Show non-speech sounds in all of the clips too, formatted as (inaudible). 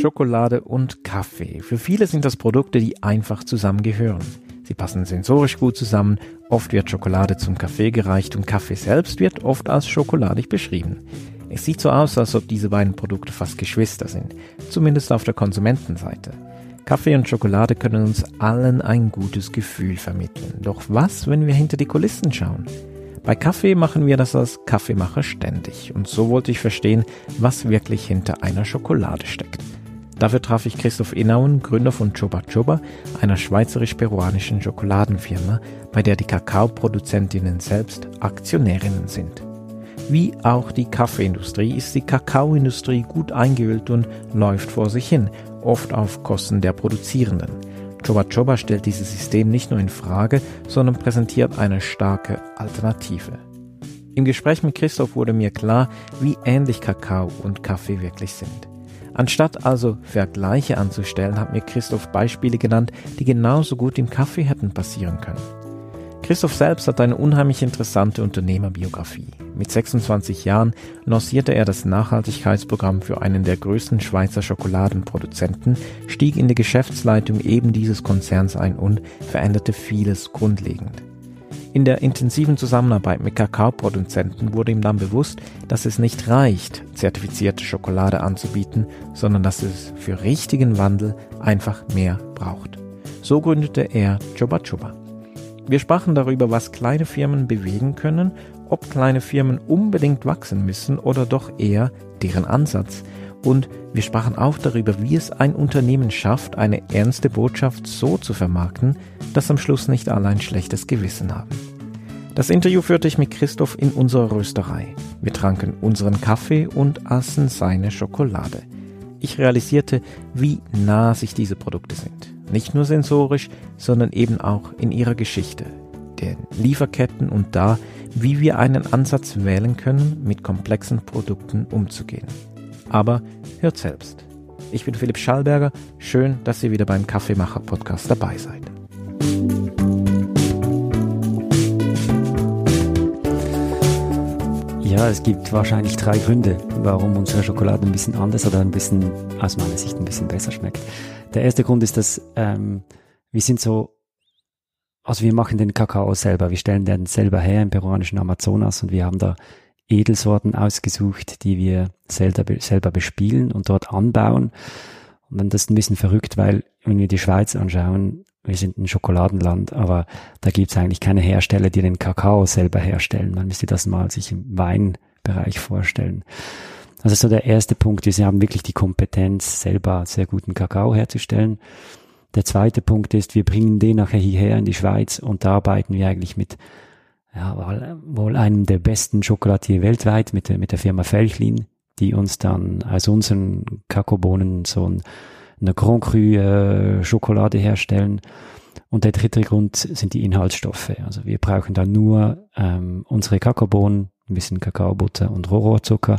Schokolade und Kaffee. Für viele sind das Produkte, die einfach zusammengehören. Sie passen sensorisch gut zusammen. Oft wird Schokolade zum Kaffee gereicht und Kaffee selbst wird oft als schokoladig beschrieben. Es sieht so aus, als ob diese beiden Produkte fast Geschwister sind, zumindest auf der Konsumentenseite. Kaffee und Schokolade können uns allen ein gutes Gefühl vermitteln. Doch was, wenn wir hinter die Kulissen schauen? Bei Kaffee machen wir das als Kaffeemacher ständig und so wollte ich verstehen, was wirklich hinter einer Schokolade steckt. Dafür traf ich Christoph Inauen, Gründer von Choba Choba, einer schweizerisch-peruanischen Schokoladenfirma, bei der die Kakaoproduzentinnen selbst Aktionärinnen sind. Wie auch die Kaffeeindustrie ist die Kakaoindustrie gut eingeölt und läuft vor sich hin, oft auf Kosten der Produzierenden. Choba Choba stellt dieses System nicht nur in Frage, sondern präsentiert eine starke Alternative. Im Gespräch mit Christoph wurde mir klar, wie ähnlich Kakao und Kaffee wirklich sind. Anstatt also Vergleiche anzustellen, hat mir Christoph Beispiele genannt, die genauso gut im Kaffee hätten passieren können. Christoph selbst hat eine unheimlich interessante Unternehmerbiografie. Mit 26 Jahren lancierte er das Nachhaltigkeitsprogramm für einen der größten Schweizer Schokoladenproduzenten, stieg in die Geschäftsleitung eben dieses Konzerns ein und veränderte vieles grundlegend. In der intensiven Zusammenarbeit mit Kakaoproduzenten wurde ihm dann bewusst, dass es nicht reicht, zertifizierte Schokolade anzubieten, sondern dass es für richtigen Wandel einfach mehr braucht. So gründete er Choba Choba. Wir sprachen darüber, was kleine Firmen bewegen können, ob kleine Firmen unbedingt wachsen müssen oder doch eher deren Ansatz. Und wir sprachen auch darüber, wie es ein Unternehmen schafft, eine ernste Botschaft so zu vermarkten, dass am Schluss nicht alle ein schlechtes Gewissen haben. Das Interview führte ich mit Christoph in unserer Rösterei. Wir tranken unseren Kaffee und aßen seine Schokolade. Ich realisierte, wie nah sich diese Produkte sind. Nicht nur sensorisch, sondern eben auch in ihrer Geschichte, den Lieferketten und da, wie wir einen Ansatz wählen können, mit komplexen Produkten umzugehen. Aber hört selbst. Ich bin Philipp Schallberger. Schön, dass ihr wieder beim Kaffeemacher Podcast dabei seid. Ja, es gibt wahrscheinlich drei Gründe, warum unsere Schokolade ein bisschen anders oder ein bisschen, aus meiner Sicht, ein bisschen besser schmeckt. Der erste Grund ist, dass ähm, wir sind so, also wir machen den Kakao selber, wir stellen den selber her im peruanischen Amazonas und wir haben da Edelsorten ausgesucht, die wir selber, selber bespielen und dort anbauen. Und dann das ist ein bisschen verrückt, weil wenn wir die Schweiz anschauen, wir sind ein Schokoladenland, aber da gibt es eigentlich keine Hersteller, die den Kakao selber herstellen. Man müsste das mal sich im Weinbereich vorstellen. Also so der erste Punkt ist, sie haben wirklich die Kompetenz, selber sehr guten Kakao herzustellen. Der zweite Punkt ist, wir bringen den nachher hierher in die Schweiz und da arbeiten wir eigentlich mit ja, wohl einem der besten Schokolatier weltweit mit der, mit der Firma Felchlin, die uns dann aus unseren Kakaobohnen so ein, eine Grand Cru äh, Schokolade herstellen. Und der dritte Grund sind die Inhaltsstoffe. Also wir brauchen da nur ähm, unsere Kakaobohnen, ein bisschen Kakaobutter und Rohrzucker.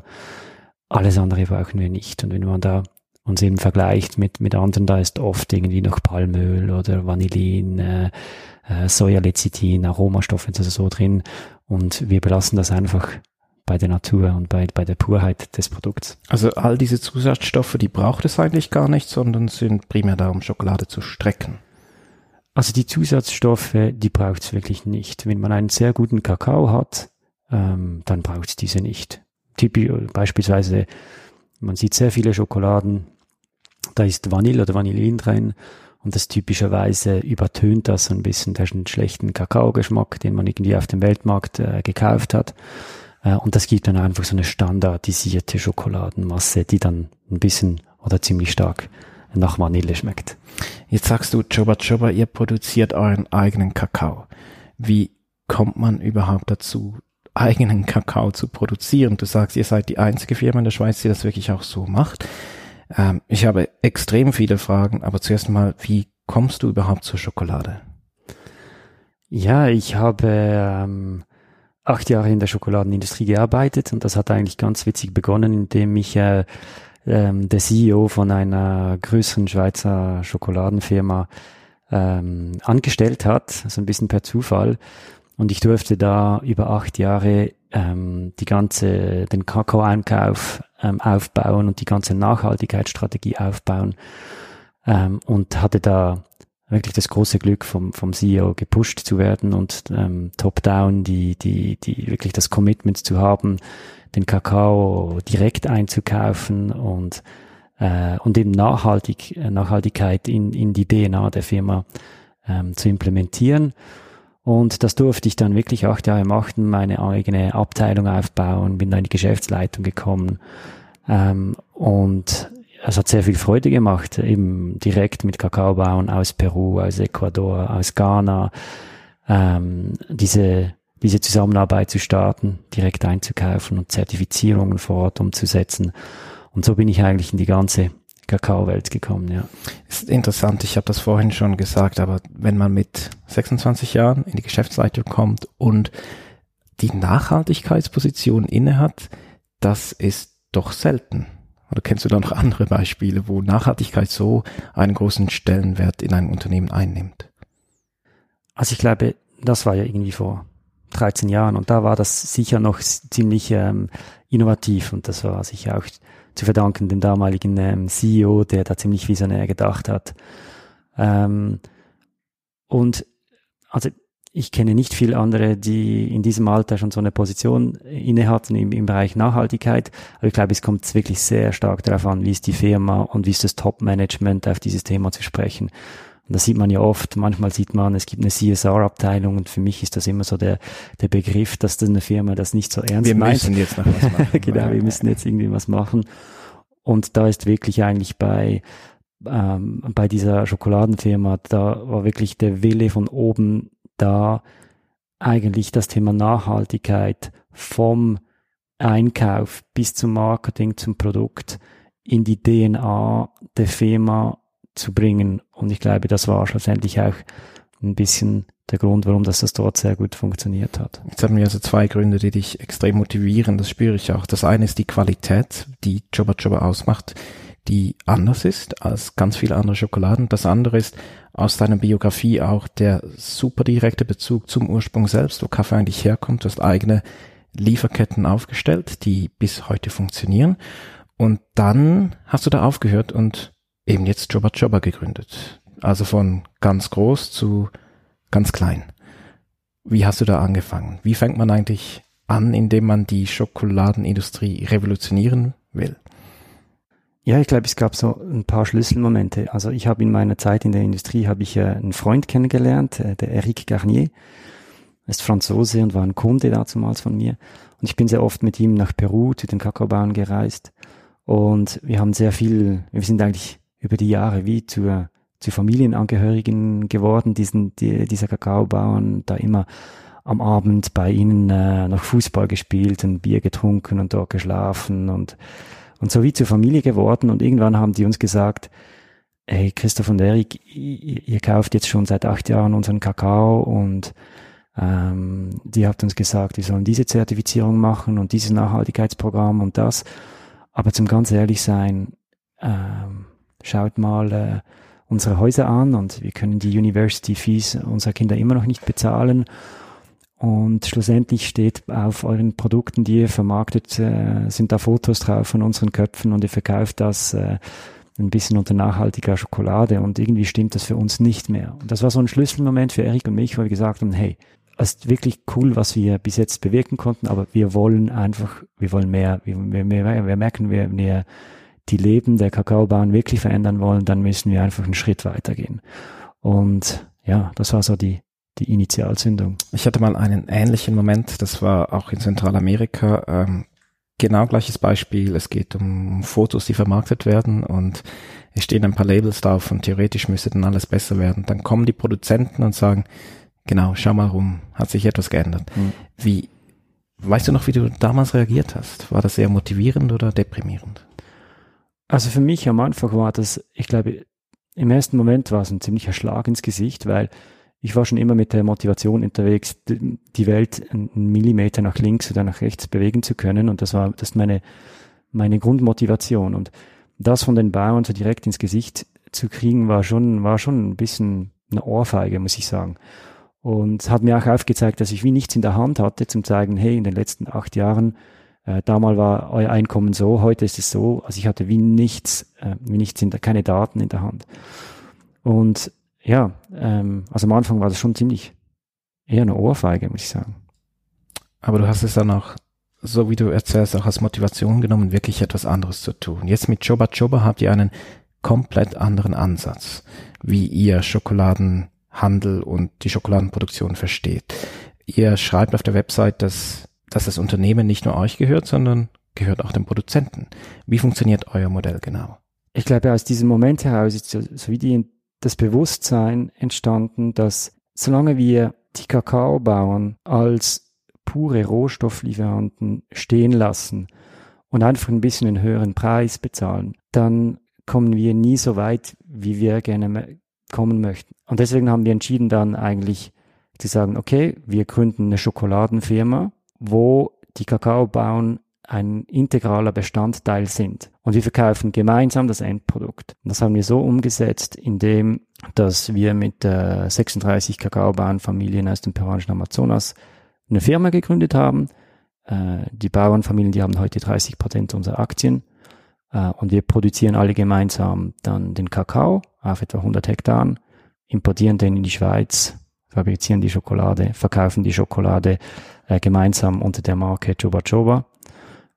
Alles andere brauchen wir nicht. Und wenn man da uns eben vergleicht mit, mit anderen, da ist oft irgendwie noch Palmöl oder Vanillin, äh, äh, Sojalecithin, Aromastoffe also so drin und wir belassen das einfach bei der Natur und bei, bei der Purheit des Produkts. Also all diese Zusatzstoffe, die braucht es eigentlich gar nicht, sondern sind primär da, um Schokolade zu strecken. Also die Zusatzstoffe, die braucht es wirklich nicht. Wenn man einen sehr guten Kakao hat, ähm, dann braucht es diese nicht. Typisch, beispielsweise, man sieht sehr viele Schokoladen, da ist Vanille oder Vanillin drin und das typischerweise übertönt das so ein bisschen den schlechten Kakaogeschmack, den man irgendwie auf dem Weltmarkt äh, gekauft hat. Äh, und das gibt dann einfach so eine standardisierte Schokoladenmasse, die dann ein bisschen oder ziemlich stark nach Vanille schmeckt. Jetzt sagst du, Choba Choba, ihr produziert euren eigenen Kakao. Wie kommt man überhaupt dazu, eigenen Kakao zu produzieren? Du sagst, ihr seid die einzige Firma in der Schweiz, die das wirklich auch so macht. Ähm, ich habe extrem viele Fragen, aber zuerst mal, wie kommst du überhaupt zur Schokolade? Ja, ich habe ähm, acht Jahre in der Schokoladenindustrie gearbeitet und das hat eigentlich ganz witzig begonnen, indem mich äh, ähm, der CEO von einer größeren Schweizer Schokoladenfirma ähm, angestellt hat, so ein bisschen per Zufall. Und ich durfte da über acht Jahre ähm, die ganze, den Kakao-Einkauf ähm, aufbauen und die ganze Nachhaltigkeitsstrategie aufbauen ähm, und hatte da wirklich das große Glück vom, vom CEO gepusht zu werden und ähm, top-down die, die, die wirklich das Commitment zu haben, den Kakao direkt einzukaufen und äh, und eben nachhaltig, äh, Nachhaltigkeit in, in die DNA der Firma ähm, zu implementieren. Und das durfte ich dann wirklich acht Jahre machen, meine eigene Abteilung aufbauen, bin dann in die Geschäftsleitung gekommen. Ähm, und es hat sehr viel Freude gemacht, eben direkt mit Kakao bauen aus Peru, aus Ecuador, aus Ghana, ähm, diese, diese Zusammenarbeit zu starten, direkt einzukaufen und Zertifizierungen vor Ort umzusetzen. Und so bin ich eigentlich in die ganze Kakao-Welt gekommen, ja. Ist interessant, ich habe das vorhin schon gesagt, aber wenn man mit 26 Jahren in die Geschäftsleitung kommt und die Nachhaltigkeitsposition innehat, das ist doch selten. Oder kennst du da noch andere Beispiele, wo Nachhaltigkeit so einen großen Stellenwert in einem Unternehmen einnimmt? Also ich glaube, das war ja irgendwie vor 13 Jahren und da war das sicher noch ziemlich ähm, innovativ und das war sicher auch zu verdanken dem damaligen ähm, CEO, der da ziemlich visionär gedacht hat. Ähm, und also ich kenne nicht viele andere, die in diesem Alter schon so eine Position inne hatten im, im Bereich Nachhaltigkeit. Aber ich glaube, es kommt wirklich sehr stark darauf an, wie ist die Firma und wie ist das Top-Management auf dieses Thema zu sprechen. Und das sieht man ja oft. Manchmal sieht man, es gibt eine CSR-Abteilung und für mich ist das immer so der, der Begriff, dass das eine Firma das nicht so ernst wir meint. Wir müssen jetzt noch was machen. (laughs) genau, wir müssen jetzt irgendwie was machen. Und da ist wirklich eigentlich bei, ähm, bei dieser Schokoladenfirma, da war wirklich der Wille von oben da, eigentlich das Thema Nachhaltigkeit vom Einkauf bis zum Marketing, zum Produkt in die DNA der Firma zu bringen. Und ich glaube, das war schlussendlich auch ein bisschen der Grund, warum das, das dort sehr gut funktioniert hat. Jetzt haben wir also zwei Gründe, die dich extrem motivieren. Das spüre ich auch. Das eine ist die Qualität, die Joba Joba ausmacht, die anders ist als ganz viele andere Schokoladen. Das andere ist aus deiner Biografie auch der super direkte Bezug zum Ursprung selbst, wo Kaffee eigentlich herkommt. Du hast eigene Lieferketten aufgestellt, die bis heute funktionieren. Und dann hast du da aufgehört und eben jetzt Joba Joba gegründet. Also von ganz groß zu ganz klein. Wie hast du da angefangen? Wie fängt man eigentlich an, indem man die Schokoladenindustrie revolutionieren will? Ja, ich glaube, es gab so ein paar Schlüsselmomente. Also ich habe in meiner Zeit in der Industrie habe ich äh, einen Freund kennengelernt, äh, der Eric Garnier. Er ist Franzose und war ein Kunde damals von mir. Und ich bin sehr oft mit ihm nach Peru zu den Kakaobauern gereist. Und wir haben sehr viel, wir sind eigentlich über die Jahre wie zur, zu Familienangehörigen geworden, diesen, die, dieser Kakaobauern, da immer am Abend bei ihnen äh, noch Fußball gespielt und Bier getrunken und dort geschlafen und, und so wie zur Familie geworden. Und irgendwann haben die uns gesagt, hey, Christoph und Erik, ihr, kauft jetzt schon seit acht Jahren unseren Kakao und ähm, die habt uns gesagt, wir sollen diese Zertifizierung machen und dieses Nachhaltigkeitsprogramm und das. Aber zum ganz ehrlich sein, ähm, schaut mal äh, unsere Häuser an und wir können die University Fees unserer Kinder immer noch nicht bezahlen. Und schlussendlich steht auf euren Produkten, die ihr vermarktet, äh, sind da Fotos drauf von unseren Köpfen und ihr verkauft das äh, ein bisschen unter nachhaltiger Schokolade und irgendwie stimmt das für uns nicht mehr. Und das war so ein Schlüsselmoment für Erik und mich, wo wir gesagt haben, hey, es ist wirklich cool, was wir bis jetzt bewirken konnten, aber wir wollen einfach, wir wollen mehr, wir, wir, wir, merken, wir, wir die Leben der Kakaobauern wirklich verändern wollen, dann müssen wir einfach einen Schritt weitergehen. Und ja, das war so die, die Initialzündung. Ich hatte mal einen ähnlichen Moment, das war auch in Zentralamerika. Ähm, genau gleiches Beispiel. Es geht um Fotos, die vermarktet werden und es stehen ein paar Labels drauf und theoretisch müsste dann alles besser werden. Dann kommen die Produzenten und sagen, genau, schau mal rum, hat sich etwas geändert. Mhm. Wie, weißt du noch, wie du damals reagiert hast? War das sehr motivierend oder deprimierend? Also für mich am Anfang war das, ich glaube, im ersten Moment war es ein ziemlicher Schlag ins Gesicht, weil ich war schon immer mit der Motivation unterwegs, die Welt einen Millimeter nach links oder nach rechts bewegen zu können. Und das war das meine, meine Grundmotivation. Und das von den Bauern so direkt ins Gesicht zu kriegen, war schon, war schon ein bisschen eine Ohrfeige, muss ich sagen. Und hat mir auch aufgezeigt, dass ich wie nichts in der Hand hatte, zum zeigen, hey, in den letzten acht Jahren, äh, damals war euer Einkommen so, heute ist es so. Also ich hatte wie nichts, äh, wie nichts in der, keine Daten in der Hand. Und ja, ähm, also am Anfang war das schon ziemlich eher eine Ohrfeige, muss ich sagen. Aber du hast es dann auch, so wie du erzählst, auch als Motivation genommen, wirklich etwas anderes zu tun. Jetzt mit Choba Choba habt ihr einen komplett anderen Ansatz, wie ihr Schokoladenhandel und die Schokoladenproduktion versteht. Ihr schreibt auf der Website, dass, dass das Unternehmen nicht nur euch gehört, sondern gehört auch dem Produzenten. Wie funktioniert euer Modell genau? Ich glaube, aus diesem Moment heraus ist so, so wie die, das Bewusstsein entstanden, dass solange wir die Kakaobauern als pure Rohstofflieferanten stehen lassen und einfach ein bisschen einen höheren Preis bezahlen, dann kommen wir nie so weit, wie wir gerne kommen möchten. Und deswegen haben wir entschieden dann eigentlich zu sagen, okay, wir gründen eine Schokoladenfirma, wo die Kakaobauern ein integraler Bestandteil sind. Und wir verkaufen gemeinsam das Endprodukt. Und das haben wir so umgesetzt, indem, dass wir mit äh, 36 Kakaobauernfamilien aus dem peruanischen Amazonas eine Firma gegründet haben. Äh, die Bauernfamilien, die haben heute 30 Prozent unserer Aktien. Äh, und wir produzieren alle gemeinsam dann den Kakao auf etwa 100 Hektaren, importieren den in die Schweiz, fabrizieren die Schokolade, verkaufen die Schokolade äh, gemeinsam unter der Marke Choba Choba.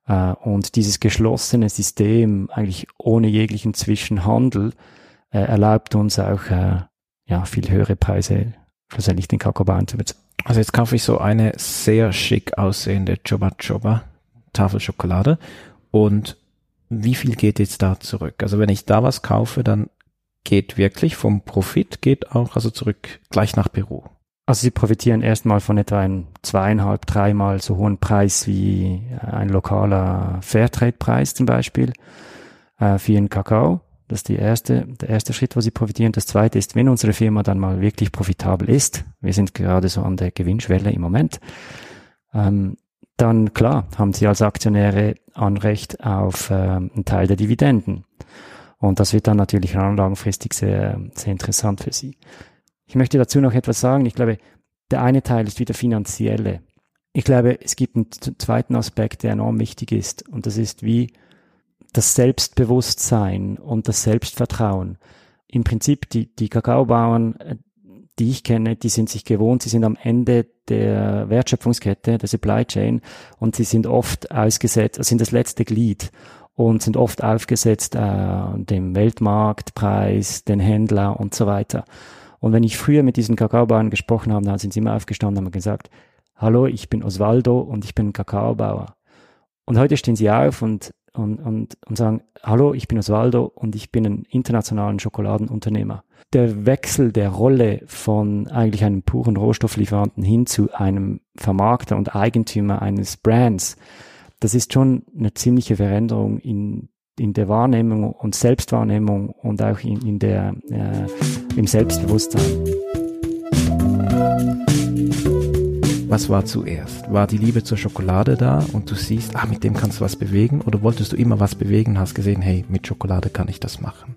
Äh, und dieses geschlossene System, eigentlich ohne jeglichen Zwischenhandel, äh, erlaubt uns auch äh, ja, viel höhere Preise schlussendlich den Kakaobauern zu bezahlen. Also jetzt kaufe ich so eine sehr schick aussehende Choba Choba Tafel Schokolade und wie viel geht jetzt da zurück? Also wenn ich da was kaufe, dann geht wirklich vom Profit, geht auch also zurück gleich nach Peru. Also sie profitieren erstmal von etwa einem zweieinhalb, dreimal so hohen Preis wie ein lokaler Fairtrade-Preis zum Beispiel äh, für ihren Kakao. Das ist die erste, der erste Schritt, wo sie profitieren. Das zweite ist, wenn unsere Firma dann mal wirklich profitabel ist, wir sind gerade so an der Gewinnschwelle im Moment, ähm, dann klar haben sie als Aktionäre Anrecht auf äh, einen Teil der Dividenden. Und das wird dann natürlich langfristig sehr, sehr interessant für sie. Ich möchte dazu noch etwas sagen. Ich glaube, der eine Teil ist wieder finanzielle. Ich glaube, es gibt einen zweiten Aspekt, der enorm wichtig ist. Und das ist wie das Selbstbewusstsein und das Selbstvertrauen. Im Prinzip, die, die Kakaobauern, äh, die ich kenne, die sind sich gewohnt, sie sind am Ende der Wertschöpfungskette, der Supply Chain und sie sind oft ausgesetzt, sind das letzte Glied und sind oft aufgesetzt äh, dem Weltmarktpreis, den Händler und so weiter. Und wenn ich früher mit diesen Kakaobauern gesprochen habe, dann sind sie immer aufgestanden und haben gesagt, hallo, ich bin Osvaldo und ich bin Kakaobauer. Und heute stehen sie auf und, und, und, und sagen, hallo, ich bin Osvaldo und ich bin ein internationalen Schokoladenunternehmer der Wechsel der Rolle von eigentlich einem puren Rohstofflieferanten hin zu einem Vermarkter und Eigentümer eines Brands, das ist schon eine ziemliche Veränderung in, in der Wahrnehmung und Selbstwahrnehmung und auch in, in der, äh, im Selbstbewusstsein. Was war zuerst? War die Liebe zur Schokolade da und du siehst, ah, mit dem kannst du was bewegen? Oder wolltest du immer was bewegen und hast gesehen, hey, mit Schokolade kann ich das machen?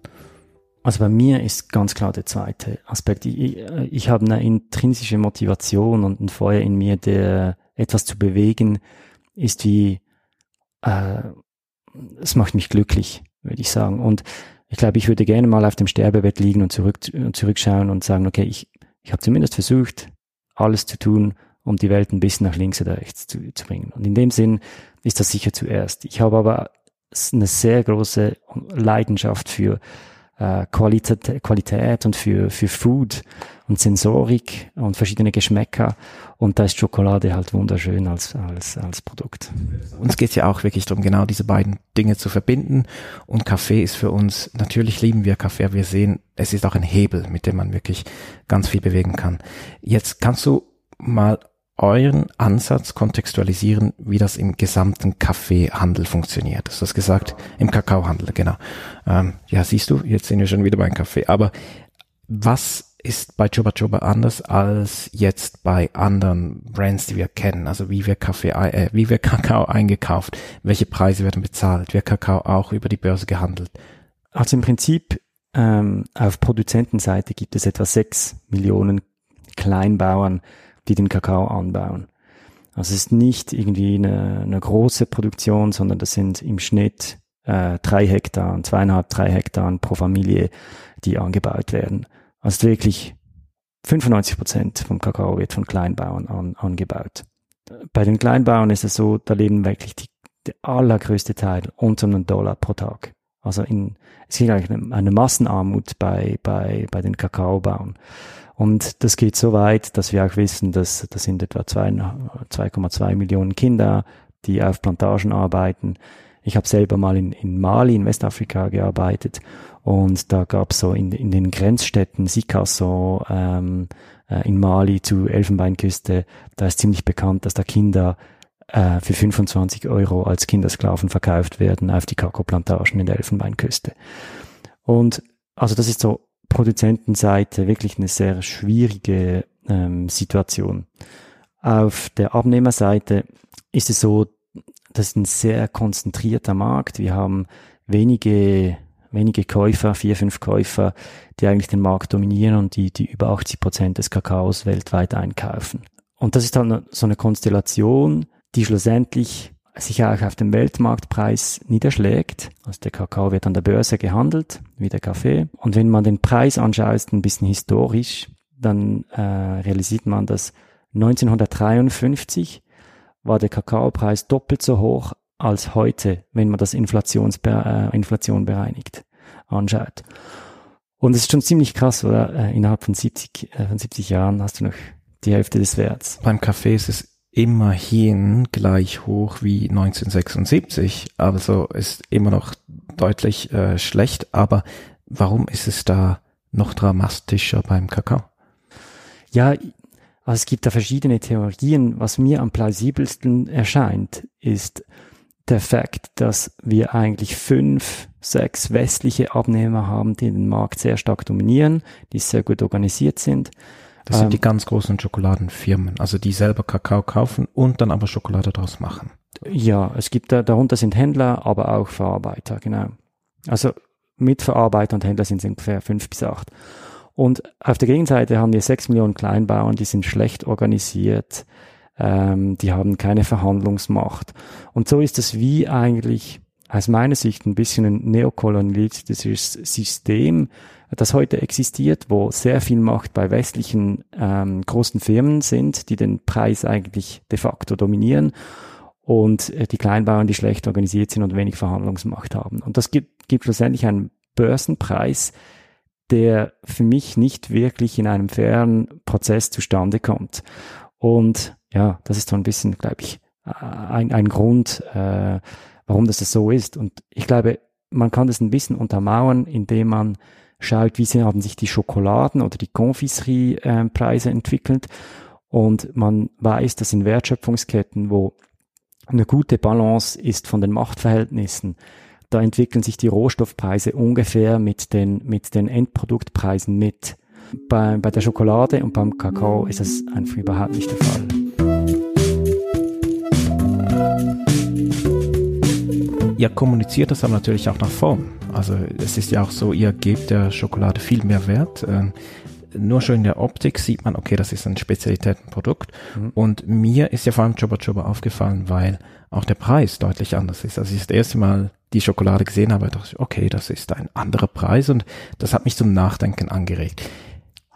Also bei mir ist ganz klar der zweite Aspekt. Ich, ich habe eine intrinsische Motivation und ein Feuer in mir, der etwas zu bewegen ist wie, äh, es macht mich glücklich, würde ich sagen. Und ich glaube, ich würde gerne mal auf dem Sterbebett liegen und zurück, zurückschauen und sagen, okay, ich, ich habe zumindest versucht, alles zu tun, um die Welt ein bisschen nach links oder rechts zu, zu bringen. Und in dem Sinn ist das sicher zuerst. Ich habe aber eine sehr große Leidenschaft für äh, Qualität, Qualität und für, für Food und Sensorik und verschiedene Geschmäcker. Und da ist Schokolade halt wunderschön als, als, als Produkt. Uns geht es ja auch wirklich darum, genau diese beiden Dinge zu verbinden. Und Kaffee ist für uns, natürlich lieben wir Kaffee, wir sehen, es ist auch ein Hebel, mit dem man wirklich ganz viel bewegen kann. Jetzt kannst du mal euren Ansatz kontextualisieren, wie das im gesamten Kaffeehandel funktioniert. Das hast gesagt, im Kakaohandel, genau. Ähm, ja, siehst du, jetzt sind wir schon wieder beim Kaffee. Aber was ist bei Choba Choba anders als jetzt bei anderen Brands, die wir kennen? Also wie wir Kaffee, äh, wie wir (laughs) Kakao eingekauft, welche Preise werden bezahlt, wird Kakao auch über die Börse gehandelt? Also im Prinzip ähm, auf Produzentenseite gibt es etwa sechs Millionen Kleinbauern, die den Kakao anbauen. Also es ist nicht irgendwie eine, eine große Produktion, sondern das sind im Schnitt äh, drei Hektar, zweieinhalb, drei Hektar pro Familie, die angebaut werden. Also wirklich 95 Prozent vom Kakao wird von Kleinbauern an, angebaut. Bei den Kleinbauern ist es so, da leben wirklich die, der allergrößte Teil unter einem Dollar pro Tag. Also in, es gibt eigentlich eine, eine Massenarmut bei, bei, bei den Kakaobauern. Und das geht so weit, dass wir auch wissen, dass das sind etwa 2,2 Millionen Kinder, die auf Plantagen arbeiten. Ich habe selber mal in, in Mali, in Westafrika gearbeitet und da gab es so in, in den Grenzstädten Sikasso ähm, äh, in Mali zu Elfenbeinküste, da ist ziemlich bekannt, dass da Kinder äh, für 25 Euro als Kindersklaven verkauft werden auf die Kakao-Plantagen in der Elfenbeinküste. Und also das ist so Produzentenseite wirklich eine sehr schwierige ähm, Situation. Auf der Abnehmerseite ist es so, das ist ein sehr konzentrierter Markt. Wir haben wenige, wenige Käufer, vier, fünf Käufer, die eigentlich den Markt dominieren und die, die über 80 Prozent des Kakaos weltweit einkaufen. Und das ist dann so eine Konstellation, die schlussendlich sich auch auf dem Weltmarktpreis niederschlägt. Also der Kakao wird an der Börse gehandelt, wie der Kaffee. Und wenn man den Preis anschaut, ein bisschen historisch, dann äh, realisiert man, dass 1953 war der Kakaopreis doppelt so hoch als heute, wenn man das Inflationsbe äh, Inflation bereinigt anschaut. Und es ist schon ziemlich krass, oder? Äh, innerhalb von 70, äh, von 70 Jahren hast du noch die Hälfte des Werts. Beim Kaffee ist es immerhin gleich hoch wie 1976, also ist immer noch deutlich äh, schlecht. Aber warum ist es da noch dramatischer beim Kakao? Ja, also es gibt da verschiedene Theorien. Was mir am plausibelsten erscheint, ist der Fakt, dass wir eigentlich fünf, sechs westliche Abnehmer haben, die den Markt sehr stark dominieren, die sehr gut organisiert sind. Das sind die ähm, ganz großen Schokoladenfirmen, also die selber Kakao kaufen und dann aber Schokolade daraus machen. Ja, es gibt da, darunter sind Händler, aber auch Verarbeiter, genau. Also Mitverarbeiter und Händler sind ungefähr fünf bis acht. Und auf der Gegenseite haben wir sechs Millionen Kleinbauern, die sind schlecht organisiert, ähm, die haben keine Verhandlungsmacht. Und so ist es wie eigentlich aus meiner Sicht ein bisschen ein neokolonialistisches System, das heute existiert, wo sehr viel Macht bei westlichen ähm, großen Firmen sind, die den Preis eigentlich de facto dominieren und äh, die Kleinbauern, die schlecht organisiert sind und wenig Verhandlungsmacht haben. Und das gibt, gibt schlussendlich einen Börsenpreis, der für mich nicht wirklich in einem fairen Prozess zustande kommt. Und ja, das ist so ein bisschen, glaube ich, ein, ein Grund, äh, warum das so ist. Und ich glaube, man kann das ein bisschen untermauern, indem man schaut, wie sie haben sich die Schokoladen oder die Confiserie-Preise entwickelt. Und man weiß, dass in Wertschöpfungsketten, wo eine gute Balance ist von den Machtverhältnissen, da entwickeln sich die Rohstoffpreise ungefähr mit den, mit den Endproduktpreisen mit. Bei, bei der Schokolade und beim Kakao ist das einfach überhaupt nicht der Fall. Ihr kommuniziert das aber natürlich auch nach vorn. Also es ist ja auch so, ihr gebt der Schokolade viel mehr Wert. Ähm, nur schon in der Optik sieht man, okay, das ist ein Spezialitätenprodukt. Mhm. Und mir ist ja vor allem Choba Choba aufgefallen, weil auch der Preis deutlich anders ist. Als ich das erste Mal die Schokolade gesehen habe, dachte ich, okay, das ist ein anderer Preis und das hat mich zum Nachdenken angeregt.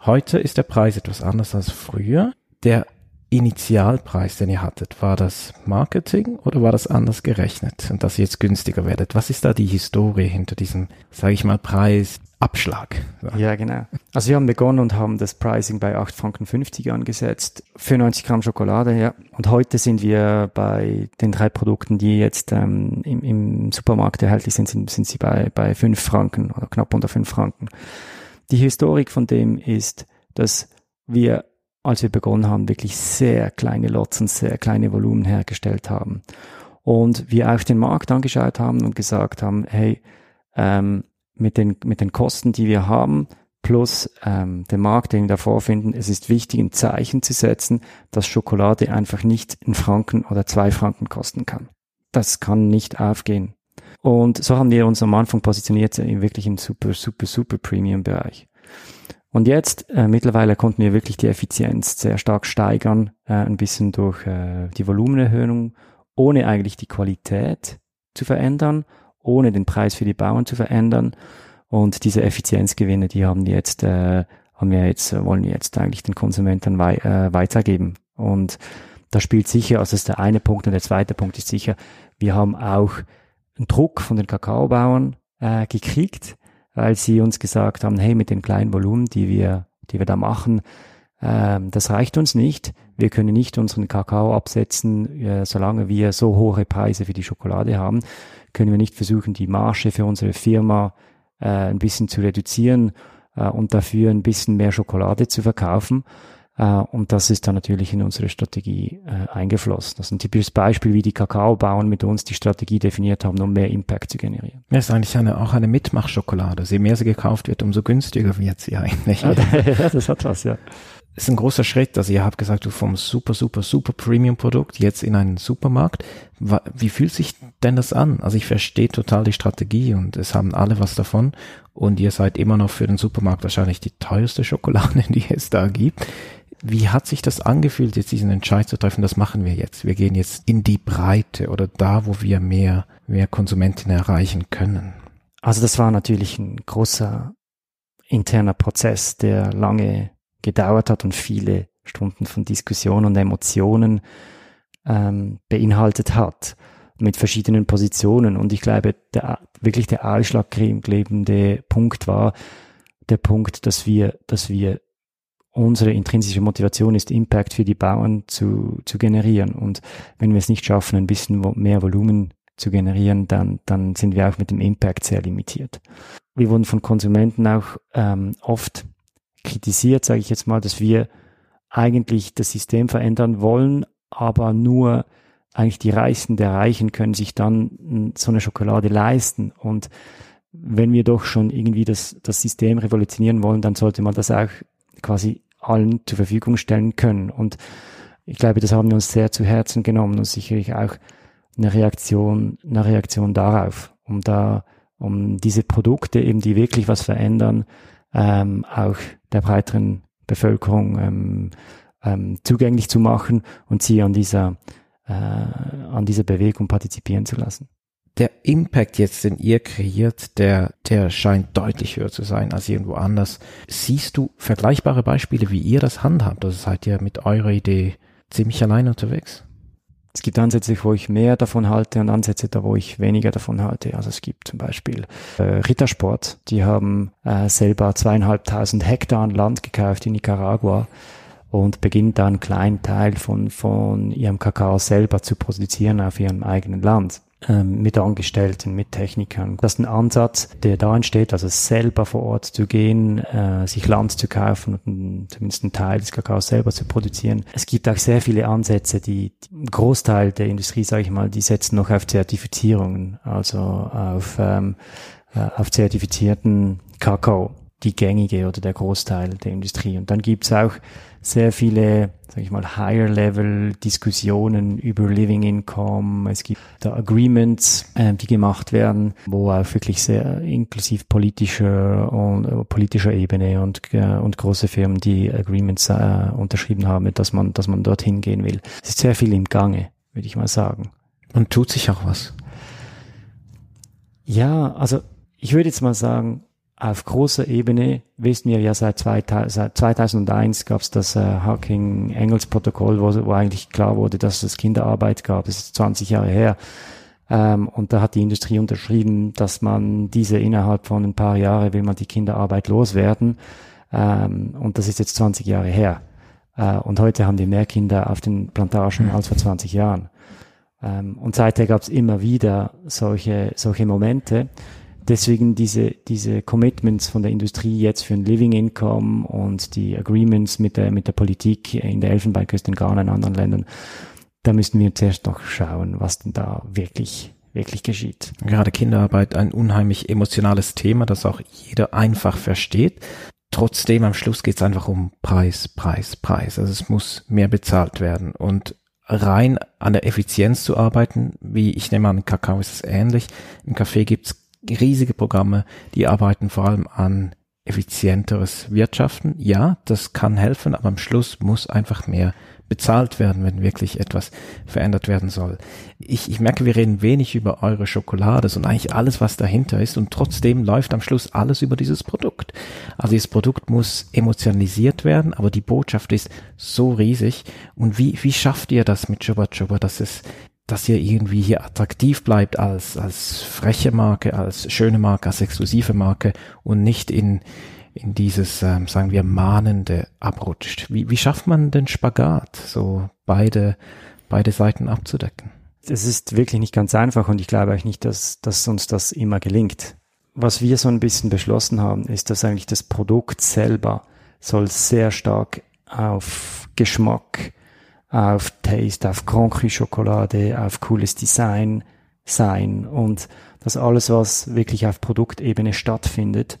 Heute ist der Preis etwas anders als früher. Der Initialpreis, den ihr hattet, war das Marketing oder war das anders gerechnet und dass ihr jetzt günstiger werdet? Was ist da die Historie hinter diesem, sage ich mal, Preisabschlag? Ja, genau. Also wir haben begonnen und haben das Pricing bei 8,50 Franken angesetzt für 90 Gramm Schokolade, ja. Und heute sind wir bei den drei Produkten, die jetzt ähm, im, im Supermarkt erhältlich sind, sind, sind sie bei, bei 5 Franken oder knapp unter 5 Franken. Die Historik von dem ist, dass wir als wir begonnen haben, wirklich sehr kleine Lots und sehr kleine Volumen hergestellt haben. Und wir auch den Markt angeschaut haben und gesagt haben, hey, ähm, mit, den, mit den Kosten, die wir haben, plus ähm, den Markt, den wir davor finden, es ist wichtig, ein Zeichen zu setzen, dass Schokolade einfach nicht in Franken oder zwei Franken kosten kann. Das kann nicht aufgehen. Und so haben wir uns am Anfang positioniert, wirklich im super, super, super Premium-Bereich. Und jetzt, äh, mittlerweile konnten wir wirklich die Effizienz sehr stark steigern, äh, ein bisschen durch äh, die Volumenerhöhung, ohne eigentlich die Qualität zu verändern, ohne den Preis für die Bauern zu verändern. Und diese Effizienzgewinne, die haben wir jetzt, äh, haben wir jetzt, wollen wir jetzt eigentlich den Konsumenten wei äh, weitergeben. Und da spielt sicher, also das ist der eine Punkt und der zweite Punkt ist sicher, wir haben auch einen Druck von den Kakaobauern äh, gekriegt, weil sie uns gesagt haben, hey, mit den kleinen Volumen, die wir, die wir da machen, äh, das reicht uns nicht. Wir können nicht unseren Kakao absetzen, äh, solange wir so hohe Preise für die Schokolade haben, können wir nicht versuchen, die Marge für unsere Firma äh, ein bisschen zu reduzieren äh, und dafür ein bisschen mehr Schokolade zu verkaufen. Äh, und das ist dann natürlich in unsere Strategie äh, eingeflossen. Das ist ein typisches Beispiel, wie die Kakaobauern mit uns die Strategie definiert haben, um mehr Impact zu generieren. Ja, ist eigentlich eine, auch eine Mitmachschokolade. Je mehr sie gekauft wird, umso günstiger wird sie eigentlich. (laughs) das hat was, ja ist ein großer Schritt. Also ihr habt gesagt, du vom super, super, super Premium-Produkt jetzt in einen Supermarkt. Wie fühlt sich denn das an? Also ich verstehe total die Strategie und es haben alle was davon. Und ihr seid immer noch für den Supermarkt wahrscheinlich die teuerste Schokolade, (laughs) die es da gibt. Wie hat sich das angefühlt, jetzt diesen Entscheid zu treffen, das machen wir jetzt. Wir gehen jetzt in die Breite oder da, wo wir mehr, mehr Konsumentinnen erreichen können. Also das war natürlich ein großer interner Prozess, der lange gedauert hat und viele Stunden von Diskussion und Emotionen ähm, beinhaltet hat mit verschiedenen Positionen. Und ich glaube, der, wirklich der ausschlaggebende Punkt war der Punkt, dass wir, dass wir unsere intrinsische Motivation ist, Impact für die Bauern zu, zu generieren. Und wenn wir es nicht schaffen, ein bisschen mehr Volumen zu generieren, dann, dann sind wir auch mit dem Impact sehr limitiert. Wir wurden von Konsumenten auch ähm, oft kritisiert, sage ich jetzt mal, dass wir eigentlich das System verändern wollen, aber nur eigentlich die Reichsten der Reichen können sich dann so eine Schokolade leisten. Und wenn wir doch schon irgendwie das, das System revolutionieren wollen, dann sollte man das auch quasi allen zur Verfügung stellen können. Und ich glaube, das haben wir uns sehr zu Herzen genommen und sicherlich auch eine Reaktion, eine Reaktion darauf, um da, um diese Produkte eben, die wirklich was verändern, ähm, auch der breiteren Bevölkerung ähm, ähm, zugänglich zu machen und sie an dieser, äh, an dieser Bewegung partizipieren zu lassen der Impact jetzt, den ihr kreiert, der, der scheint deutlich höher zu sein als irgendwo anders. Siehst du vergleichbare Beispiele, wie ihr das handhabt? Also seid ihr mit eurer Idee ziemlich allein unterwegs? Es gibt Ansätze, wo ich mehr davon halte und Ansätze, da wo ich weniger davon halte. Also es gibt zum Beispiel äh, Rittersport, die haben äh, selber zweieinhalbtausend Hektar Land gekauft in Nicaragua und beginnt dann einen kleinen Teil von, von ihrem Kakao selber zu produzieren auf ihrem eigenen Land. Ähm, mit Angestellten, mit Technikern. Das ist ein Ansatz, der da entsteht, also selber vor Ort zu gehen, äh, sich Land zu kaufen und zumindest einen Teil des Kakaos selber zu produzieren. Es gibt auch sehr viele Ansätze, die, die Großteil der Industrie, sage ich mal, die setzen noch auf Zertifizierungen, also auf, ähm, äh, auf zertifizierten Kakao, die gängige oder der Großteil der Industrie. Und dann gibt's auch sehr viele, sag ich mal, Higher-Level-Diskussionen über Living Income. Es gibt da Agreements, äh, die gemacht werden, wo auch wirklich sehr inklusiv politischer und äh, politischer Ebene und äh, und große Firmen, die Agreements äh, unterschrieben haben, dass man dass man dorthin gehen will. Es ist sehr viel im Gange, würde ich mal sagen. Und tut sich auch was. Ja, also ich würde jetzt mal sagen, auf großer Ebene wissen wir ja seit, 2001 gab es das äh, Hacking-Engels-Protokoll, wo, wo eigentlich klar wurde, dass es Kinderarbeit gab. Das ist 20 Jahre her. Ähm, und da hat die Industrie unterschrieben, dass man diese innerhalb von ein paar Jahren will man die Kinderarbeit loswerden. Ähm, und das ist jetzt 20 Jahre her. Äh, und heute haben wir mehr Kinder auf den Plantagen als vor 20 Jahren. Ähm, und seither gab es immer wieder solche, solche Momente deswegen diese, diese Commitments von der Industrie jetzt für ein Living Income und die Agreements mit der, mit der Politik in der Elfenbeinküste, in Ghana, in anderen Ländern, da müssen wir zuerst noch schauen, was denn da wirklich wirklich geschieht. Gerade Kinderarbeit ein unheimlich emotionales Thema, das auch jeder einfach versteht. Trotzdem am Schluss geht es einfach um Preis, Preis, Preis. Also es muss mehr bezahlt werden. Und rein an der Effizienz zu arbeiten, wie ich nehme an, Kakao ist es ähnlich. Im Café gibt's riesige Programme, die arbeiten vor allem an effizienteres Wirtschaften. Ja, das kann helfen, aber am Schluss muss einfach mehr bezahlt werden, wenn wirklich etwas verändert werden soll. Ich, ich merke, wir reden wenig über eure Schokolade und eigentlich alles, was dahinter ist und trotzdem läuft am Schluss alles über dieses Produkt. Also dieses Produkt muss emotionalisiert werden, aber die Botschaft ist so riesig. Und wie, wie schafft ihr das mit Chuba Chuba, dass es dass ihr irgendwie hier attraktiv bleibt als, als freche Marke, als schöne Marke, als exklusive Marke und nicht in, in dieses, ähm, sagen wir, Mahnende abrutscht. Wie, wie schafft man den Spagat, so beide, beide Seiten abzudecken? Es ist wirklich nicht ganz einfach und ich glaube auch nicht, dass, dass uns das immer gelingt. Was wir so ein bisschen beschlossen haben, ist, dass eigentlich das Produkt selber soll sehr stark auf Geschmack, auf Taste, auf Cru Schokolade, auf cooles Design sein und dass alles, was wirklich auf Produktebene stattfindet,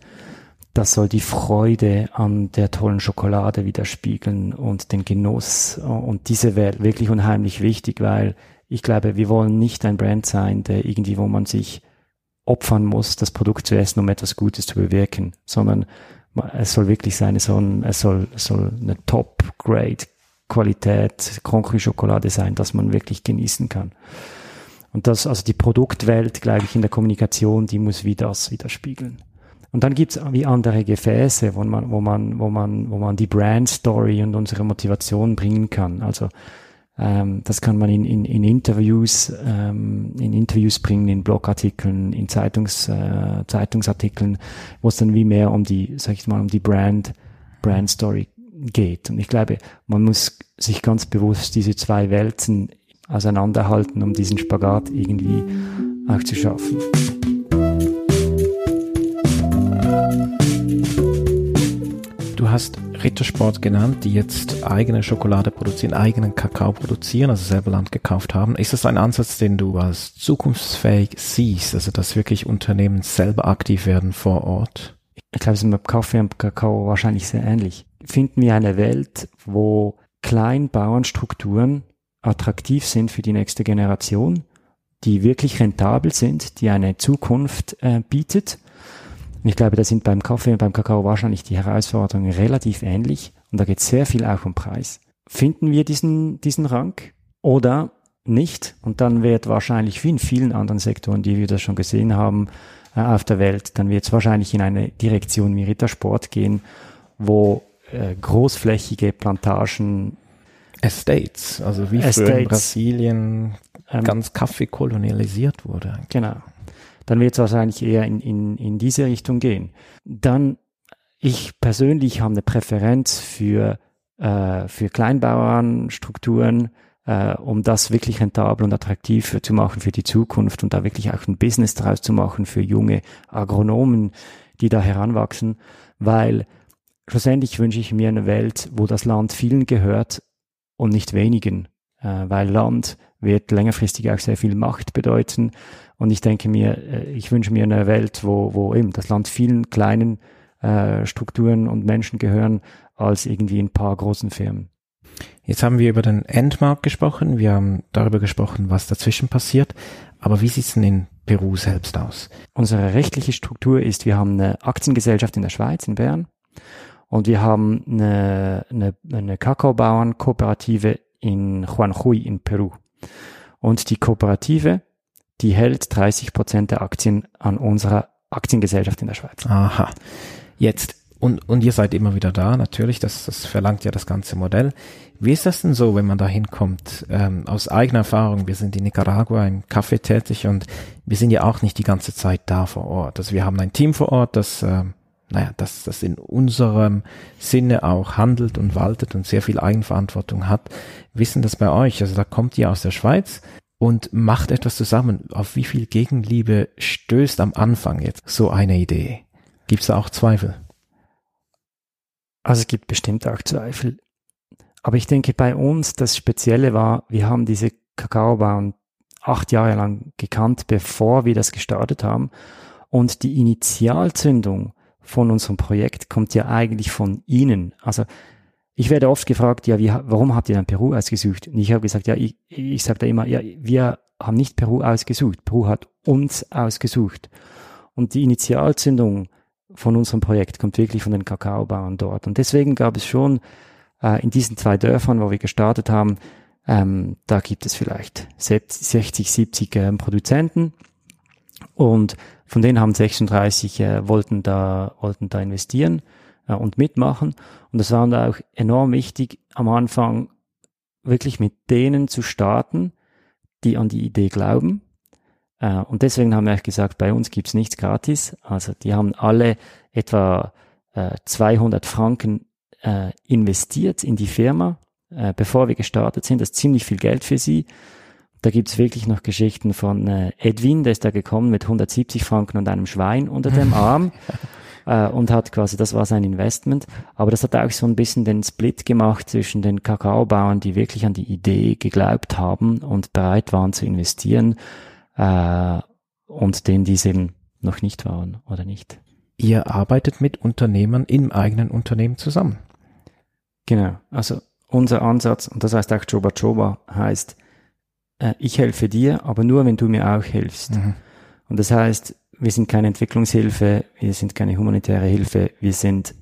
das soll die Freude an der tollen Schokolade widerspiegeln und den Genuss. Und diese wäre wirklich unheimlich wichtig, weil ich glaube, wir wollen nicht ein Brand sein, der irgendwie, wo man sich opfern muss, das Produkt zu essen, um etwas Gutes zu bewirken, sondern es soll wirklich sein, es soll, es soll, es soll eine Top-Grade Qualität Cru Schokolade sein, dass man wirklich genießen kann. Und das, also die Produktwelt, glaube ich, in der Kommunikation, die muss wie das widerspiegeln. Und dann gibt's wie andere Gefäße, wo man, wo man, wo man, wo man die Brand Story und unsere Motivation bringen kann. Also ähm, das kann man in, in, in Interviews, ähm, in Interviews bringen, in Blogartikeln, in Zeitungs, äh, Zeitungsartikeln, wo es dann wie mehr um die, sag ich mal, um die Brand, Brand Story geht. Und ich glaube, man muss sich ganz bewusst diese zwei Welten auseinanderhalten, um diesen Spagat irgendwie auch zu schaffen. Du hast Rittersport genannt, die jetzt eigene Schokolade produzieren, eigenen Kakao produzieren, also selber Land gekauft haben. Ist das ein Ansatz, den du als zukunftsfähig siehst, also dass wirklich Unternehmen selber aktiv werden vor Ort? Ich glaube, es ist mit Kaffee und Kakao wahrscheinlich sehr ähnlich. Finden wir eine Welt, wo Kleinbauernstrukturen attraktiv sind für die nächste Generation, die wirklich rentabel sind, die eine Zukunft äh, bietet und ich glaube, da sind beim Kaffee und beim Kakao wahrscheinlich die Herausforderungen relativ ähnlich. Und da geht sehr viel auch um Preis. Finden wir diesen, diesen Rang oder nicht? Und dann wird wahrscheinlich wie in vielen anderen Sektoren, die wir das schon gesehen haben äh, auf der Welt, dann wird es wahrscheinlich in eine Direktion wie Rittersport gehen, wo äh, großflächige Plantagen Estates, also wie Estates, früher in Brasilien ähm, ganz Kaffee kolonialisiert wurde. Genau dann wird es wahrscheinlich eher in, in, in diese Richtung gehen. Dann, ich persönlich habe eine Präferenz für, äh, für Kleinbauernstrukturen, äh, um das wirklich rentabel und attraktiv zu machen für die Zukunft und da wirklich auch ein Business draus zu machen für junge Agronomen, die da heranwachsen, weil schlussendlich wünsche ich mir eine Welt, wo das Land vielen gehört und nicht wenigen, äh, weil Land wird längerfristig auch sehr viel Macht bedeuten und ich denke mir, äh, ich wünsche mir eine Welt, wo, wo eben das Land vielen kleinen äh, Strukturen und Menschen gehören, als irgendwie ein paar großen Firmen. Jetzt haben wir über den Endmarkt gesprochen, wir haben darüber gesprochen, was dazwischen passiert, aber wie sieht es denn in Peru selbst aus? Unsere rechtliche Struktur ist, wir haben eine Aktiengesellschaft in der Schweiz, in Bern, und wir haben eine, eine, eine Kakaobauernkooperative in Juanjuy in Peru. Und die Kooperative die hält 30 Prozent der Aktien an unserer Aktiengesellschaft in der Schweiz. Aha. Jetzt, und, und ihr seid immer wieder da, natürlich, das, das verlangt ja das ganze Modell. Wie ist das denn so, wenn man da hinkommt? Ähm, aus eigener Erfahrung, wir sind in Nicaragua im Kaffee tätig und wir sind ja auch nicht die ganze Zeit da vor Ort. Also wir haben ein Team vor Ort, das, äh, naja, das, das in unserem Sinne auch handelt und waltet und sehr viel Eigenverantwortung hat. Wissen das bei euch? Also da kommt ihr aus der Schweiz, und macht etwas zusammen. Auf wie viel Gegenliebe stößt am Anfang jetzt so eine Idee? Gibt es da auch Zweifel? Also es gibt bestimmt auch Zweifel. Aber ich denke, bei uns das Spezielle war, wir haben diese Kakaobauern acht Jahre lang gekannt, bevor wir das gestartet haben. Und die Initialzündung von unserem Projekt kommt ja eigentlich von ihnen. Also ich werde oft gefragt, ja, wie, warum habt ihr dann Peru ausgesucht? Und ich habe gesagt, ja, ich, ich sage da immer, ja, wir haben nicht Peru ausgesucht, Peru hat uns ausgesucht. Und die Initialzündung von unserem Projekt kommt wirklich von den Kakaobauern dort. Und deswegen gab es schon äh, in diesen zwei Dörfern, wo wir gestartet haben, ähm, da gibt es vielleicht 60, 70 äh, Produzenten und von denen haben 36 äh, wollten da wollten da investieren äh, und mitmachen und das war da auch enorm wichtig am Anfang wirklich mit denen zu starten, die an die Idee glauben äh, und deswegen haben wir auch gesagt, bei uns gibt's nichts gratis. Also die haben alle etwa äh, 200 Franken äh, investiert in die Firma, äh, bevor wir gestartet sind. Das ist ziemlich viel Geld für sie. Da gibt's wirklich noch Geschichten von äh, Edwin, der ist da gekommen mit 170 Franken und einem Schwein unter dem (laughs) Arm. äh, und hat quasi, das war sein Investment. Aber das hat auch so ein bisschen den Split gemacht zwischen den Kakaobauern, die wirklich an die Idee geglaubt haben und bereit waren zu investieren äh, und denen, die es eben noch nicht waren oder nicht. Ihr arbeitet mit Unternehmern im eigenen Unternehmen zusammen. Genau, also unser Ansatz, und das heißt auch Joba Joba, heißt, äh, ich helfe dir, aber nur, wenn du mir auch hilfst. Mhm. Und das heißt, wir sind keine Entwicklungshilfe, wir sind keine humanitäre Hilfe, wir sind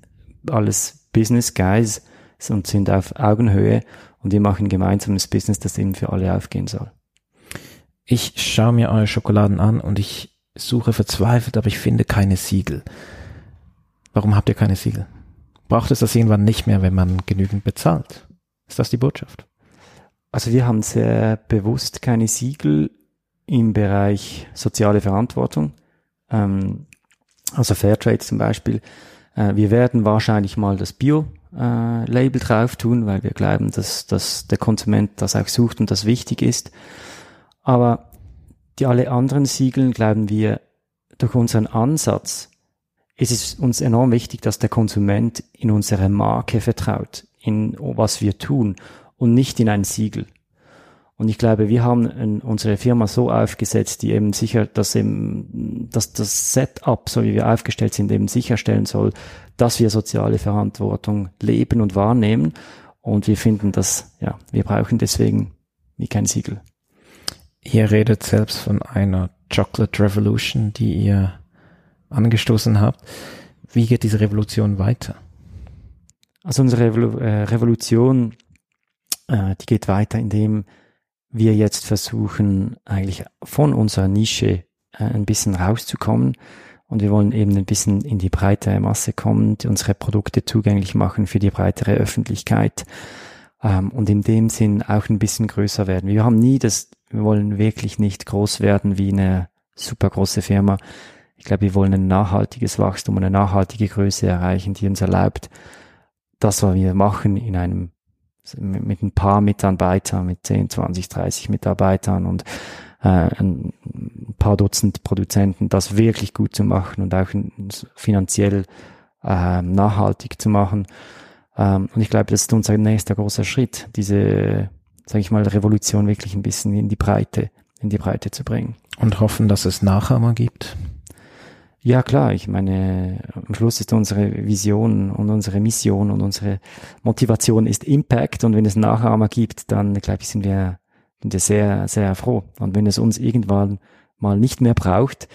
alles Business Guys und sind auf Augenhöhe und wir machen gemeinsames Business, das eben für alle aufgehen soll. Ich schaue mir eure Schokoladen an und ich suche verzweifelt, aber ich finde keine Siegel. Warum habt ihr keine Siegel? Braucht es das irgendwann nicht mehr, wenn man genügend bezahlt? Ist das die Botschaft? Also wir haben sehr bewusst keine Siegel im Bereich soziale Verantwortung. Ähm, also Fairtrade zum Beispiel. Äh, wir werden wahrscheinlich mal das Bio-Label äh, drauf tun, weil wir glauben, dass, dass der Konsument das auch sucht und das wichtig ist. Aber die alle anderen Siegeln glauben wir, durch unseren Ansatz ist es uns enorm wichtig, dass der Konsument in unsere Marke vertraut, in was wir tun und nicht in ein Siegel. Und ich glaube, wir haben unsere Firma so aufgesetzt, die eben sicher, dass eben, dass das Setup, so wie wir aufgestellt sind, eben sicherstellen soll, dass wir soziale Verantwortung leben und wahrnehmen. Und wir finden, dass, ja, wir brauchen deswegen wie kein Siegel. Ihr redet selbst von einer Chocolate Revolution, die ihr angestoßen habt. Wie geht diese Revolution weiter? Also unsere äh, Revolution, äh, die geht weiter, indem wir jetzt versuchen, eigentlich von unserer Nische äh, ein bisschen rauszukommen. Und wir wollen eben ein bisschen in die breitere Masse kommen, unsere Produkte zugänglich machen für die breitere Öffentlichkeit ähm, und in dem Sinn auch ein bisschen größer werden. Wir haben nie das wir wollen wirklich nicht groß werden wie eine super große Firma. Ich glaube, wir wollen ein nachhaltiges Wachstum, eine nachhaltige Größe erreichen, die uns erlaubt, das, was wir machen, in einem mit ein paar Mitarbeitern, mit 10, 20, 30 Mitarbeitern und äh, ein paar Dutzend Produzenten, das wirklich gut zu machen und auch finanziell äh, nachhaltig zu machen. Ähm, und ich glaube, das ist unser nächster großer Schritt, diese sage ich mal, Revolution wirklich ein bisschen in die Breite, in die Breite zu bringen. Und hoffen, dass es Nachahmer gibt? Ja, klar. Ich meine, am Schluss ist unsere Vision und unsere Mission und unsere Motivation ist Impact. Und wenn es Nachahmer gibt, dann, glaube ich, sind wir, sind wir sehr, sehr froh. Und wenn es uns irgendwann mal nicht mehr braucht,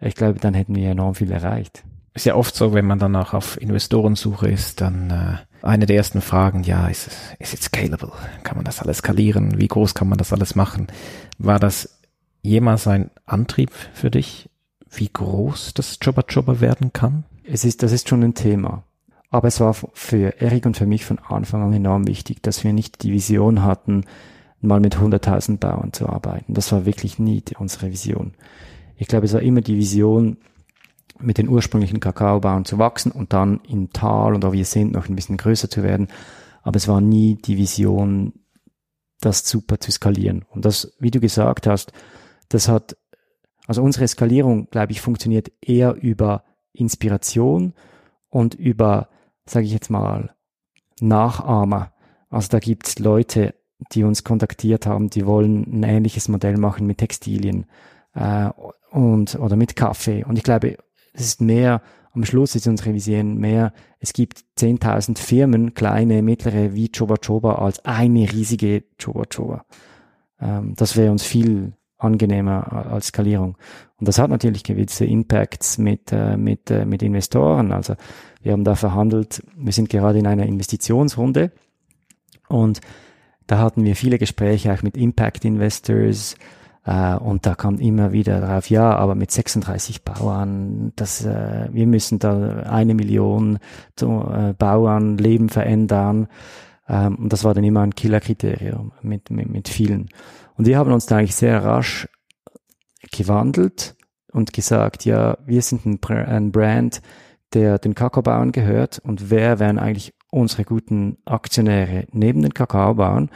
ich glaube, dann hätten wir enorm viel erreicht. Ist ja oft so, wenn man danach auf Investorensuche ist, dann äh, eine der ersten Fragen, ja, ist, ist it scalable? Kann man das alles skalieren? Wie groß kann man das alles machen? War das jemals ein Antrieb für dich, wie groß das Jobber Jobber werden kann? Es ist, das ist schon ein Thema. Aber es war für Erik und für mich von Anfang an enorm wichtig, dass wir nicht die Vision hatten, mal mit 100.000 Bauern zu arbeiten. Das war wirklich nie unsere Vision. Ich glaube, es war immer die Vision, mit den ursprünglichen Kakaobauern zu wachsen und dann im Tal und wo wir sind noch ein bisschen größer zu werden. Aber es war nie die Vision, das super zu skalieren. Und das, wie du gesagt hast, das hat, also unsere Skalierung, glaube ich, funktioniert eher über Inspiration und über, sage ich jetzt mal, Nachahmer. Also da gibt's Leute, die uns kontaktiert haben, die wollen ein ähnliches Modell machen mit Textilien äh, und oder mit Kaffee. Und ich glaube, es ist mehr, am Schluss ist unsere Vision mehr, es gibt 10.000 Firmen, kleine, mittlere wie Choba Choba als eine riesige Choba Choba. Ähm, das wäre uns viel angenehmer als Skalierung. Und das hat natürlich gewisse Impacts mit, äh, mit, äh, mit Investoren. Also wir haben da verhandelt, wir sind gerade in einer Investitionsrunde und da hatten wir viele Gespräche auch mit Impact Investors, äh, und da kam immer wieder drauf, ja, aber mit 36 Bauern, das, äh, wir müssen da eine Million äh, Bauern Leben verändern. Ähm, und das war dann immer ein Killerkriterium mit, mit, mit vielen. Und wir haben uns da eigentlich sehr rasch gewandelt und gesagt, ja, wir sind ein, Brand, der den Kakaobauern gehört und wer wären eigentlich unsere guten Aktionäre neben den Kakaobauern? Und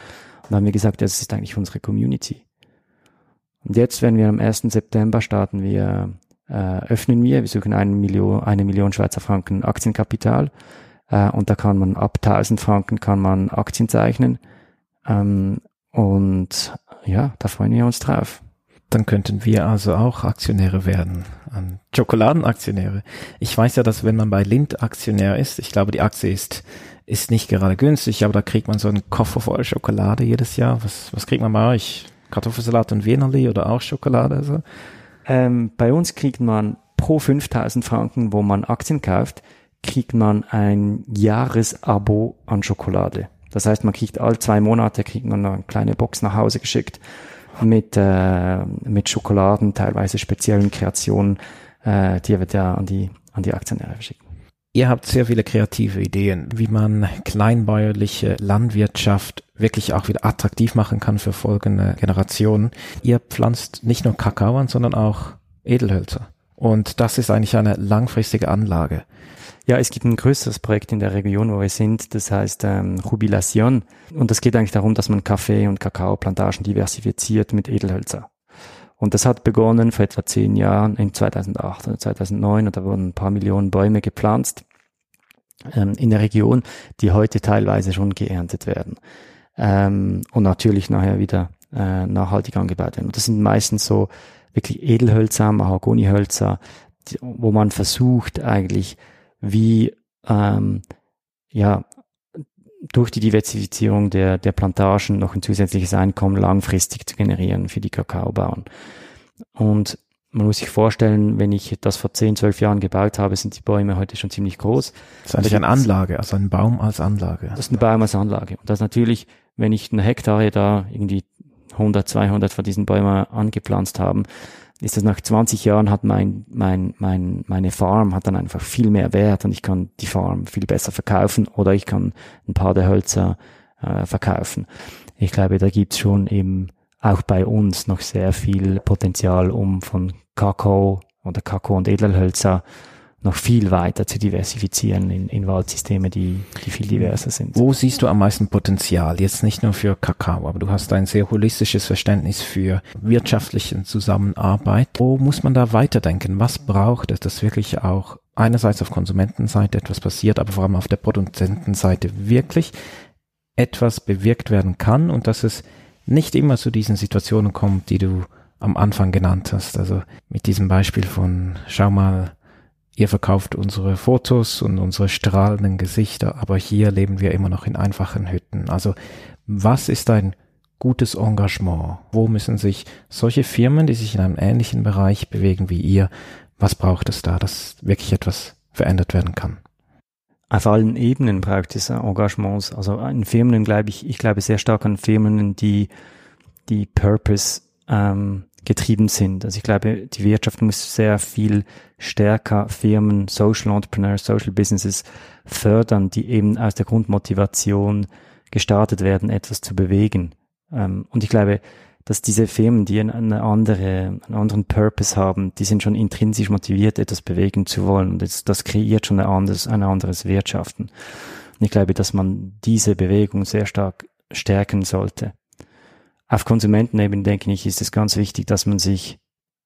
dann haben wir gesagt, das ist eigentlich unsere Community. Und jetzt, wenn wir am 1. September starten, wir äh, öffnen wir, wir suchen eine Million, eine Million Schweizer Franken Aktienkapital äh, und da kann man ab 1000 Franken kann man Aktien zeichnen ähm, und ja, da freuen wir uns drauf. Dann könnten wir also auch Aktionäre werden, an Schokoladenaktionäre. Ich weiß ja, dass wenn man bei Lind Aktionär ist, ich glaube, die Aktie ist ist nicht gerade günstig, aber da kriegt man so einen Koffer voll Schokolade jedes Jahr. Was, was kriegt man bei euch? Kartoffelsalat und Wienerli oder auch Schokolade? Also? Ähm, bei uns kriegt man pro 5000 Franken, wo man Aktien kauft, kriegt man ein Jahresabo an Schokolade. Das heißt, man kriegt all zwei Monate kriegt man eine kleine Box nach Hause geschickt mit, äh, mit Schokoladen, teilweise speziellen Kreationen, äh, die wird ja an die, an die Aktionäre verschickt. Ihr habt sehr viele kreative Ideen, wie man kleinbäuerliche Landwirtschaft wirklich auch wieder attraktiv machen kann für folgende Generationen. Ihr pflanzt nicht nur Kakao an, sondern auch Edelhölzer. Und das ist eigentlich eine langfristige Anlage. Ja, es gibt ein größeres Projekt in der Region, wo wir sind, das heißt ähm, Jubilation. Und das geht eigentlich darum, dass man Kaffee- und Kakaoplantagen diversifiziert mit Edelhölzer. Und das hat begonnen vor etwa zehn Jahren, in 2008 oder 2009, und da wurden ein paar Millionen Bäume gepflanzt ähm, in der Region, die heute teilweise schon geerntet werden. Ähm, und natürlich nachher wieder äh, nachhaltig angebaut werden. Und das sind meistens so wirklich Edelhölzer, Mahagonihölzer, wo man versucht eigentlich wie ähm, ja durch die Diversifizierung der, der Plantagen noch ein zusätzliches Einkommen langfristig zu generieren für die Kakaobauern. Und man muss sich vorstellen, wenn ich das vor 10, 12 Jahren gebaut habe, sind die Bäume heute schon ziemlich groß. Das ist eigentlich eine Anlage, also ein Baum als Anlage. Das ist ein Baum als Anlage. Und das natürlich, wenn ich eine Hektare da irgendwie 100, 200 von diesen Bäumen angepflanzt haben, ist das nach 20 Jahren hat mein, mein, mein, meine Farm hat dann einfach viel mehr Wert und ich kann die Farm viel besser verkaufen oder ich kann ein paar der Hölzer äh, verkaufen. Ich glaube, da gibt's schon eben auch bei uns noch sehr viel Potenzial, um von Kakao oder Kakao und Edelhölzer noch viel weiter zu diversifizieren in, in Waldsysteme, die, die viel diverser sind. Wo siehst du am meisten Potenzial? Jetzt nicht nur für Kakao, aber du hast ein sehr holistisches Verständnis für wirtschaftliche Zusammenarbeit. Wo muss man da weiterdenken? Was braucht es, dass wirklich auch einerseits auf Konsumentenseite etwas passiert, aber vor allem auf der Produzentenseite wirklich etwas bewirkt werden kann und dass es nicht immer zu diesen Situationen kommt, die du am Anfang genannt hast. Also mit diesem Beispiel von, schau mal, ihr verkauft unsere Fotos und unsere strahlenden Gesichter, aber hier leben wir immer noch in einfachen Hütten. Also was ist ein gutes Engagement? Wo müssen sich solche Firmen, die sich in einem ähnlichen Bereich bewegen wie ihr, was braucht es da, dass wirklich etwas verändert werden kann? Auf allen Ebenen braucht es Engagements. Also in Firmen glaube ich, ich glaube sehr stark an Firmen, die die Purpose ähm, getrieben sind. Also ich glaube, die Wirtschaft muss sehr viel stärker Firmen, Social Entrepreneurs, Social Businesses fördern, die eben aus der Grundmotivation gestartet werden, etwas zu bewegen. Ähm, und ich glaube, dass diese Firmen, die eine andere, einen anderen Purpose haben, die sind schon intrinsisch motiviert, etwas bewegen zu wollen. Und das, das kreiert schon ein anderes, ein anderes Wirtschaften. Und ich glaube, dass man diese Bewegung sehr stark stärken sollte auf Konsumentenebene denke ich, ist es ganz wichtig, dass man sich,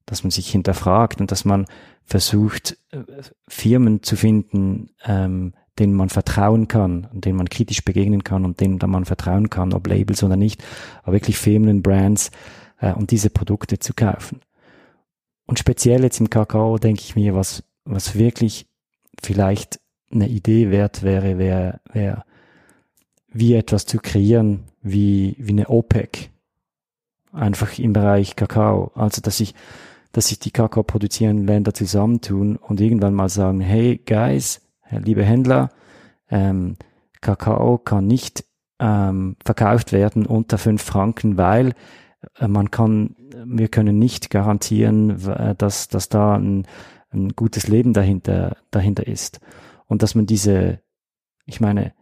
dass man sich hinterfragt und dass man versucht, äh, Firmen zu finden, ähm, denen man vertrauen kann und denen man kritisch begegnen kann und denen man vertrauen kann, ob Labels oder nicht, aber wirklich Firmen, Brands äh, und diese Produkte zu kaufen. Und speziell jetzt im Kakao denke ich mir, was, was wirklich vielleicht eine Idee wert wäre, wäre, wäre wie etwas zu kreieren, wie, wie eine OPEC, einfach im Bereich Kakao. Also, dass sich, dass sich die Kakao produzierenden Länder zusammentun und irgendwann mal sagen, hey, Guys, liebe Händler, ähm, Kakao kann nicht ähm, verkauft werden unter fünf Franken, weil äh, man kann, wir können nicht garantieren, dass, dass da ein, ein gutes Leben dahinter, dahinter ist. Und dass man diese, ich meine,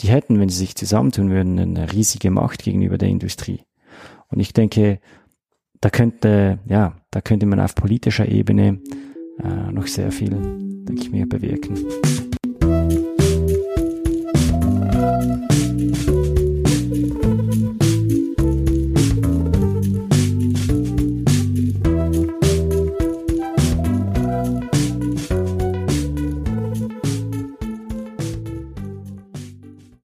die hätten, wenn sie sich zusammentun würden, eine riesige Macht gegenüber der Industrie. Und ich denke, da könnte, ja, da könnte man auf politischer Ebene äh, noch sehr viel, denke ich mir, bewirken.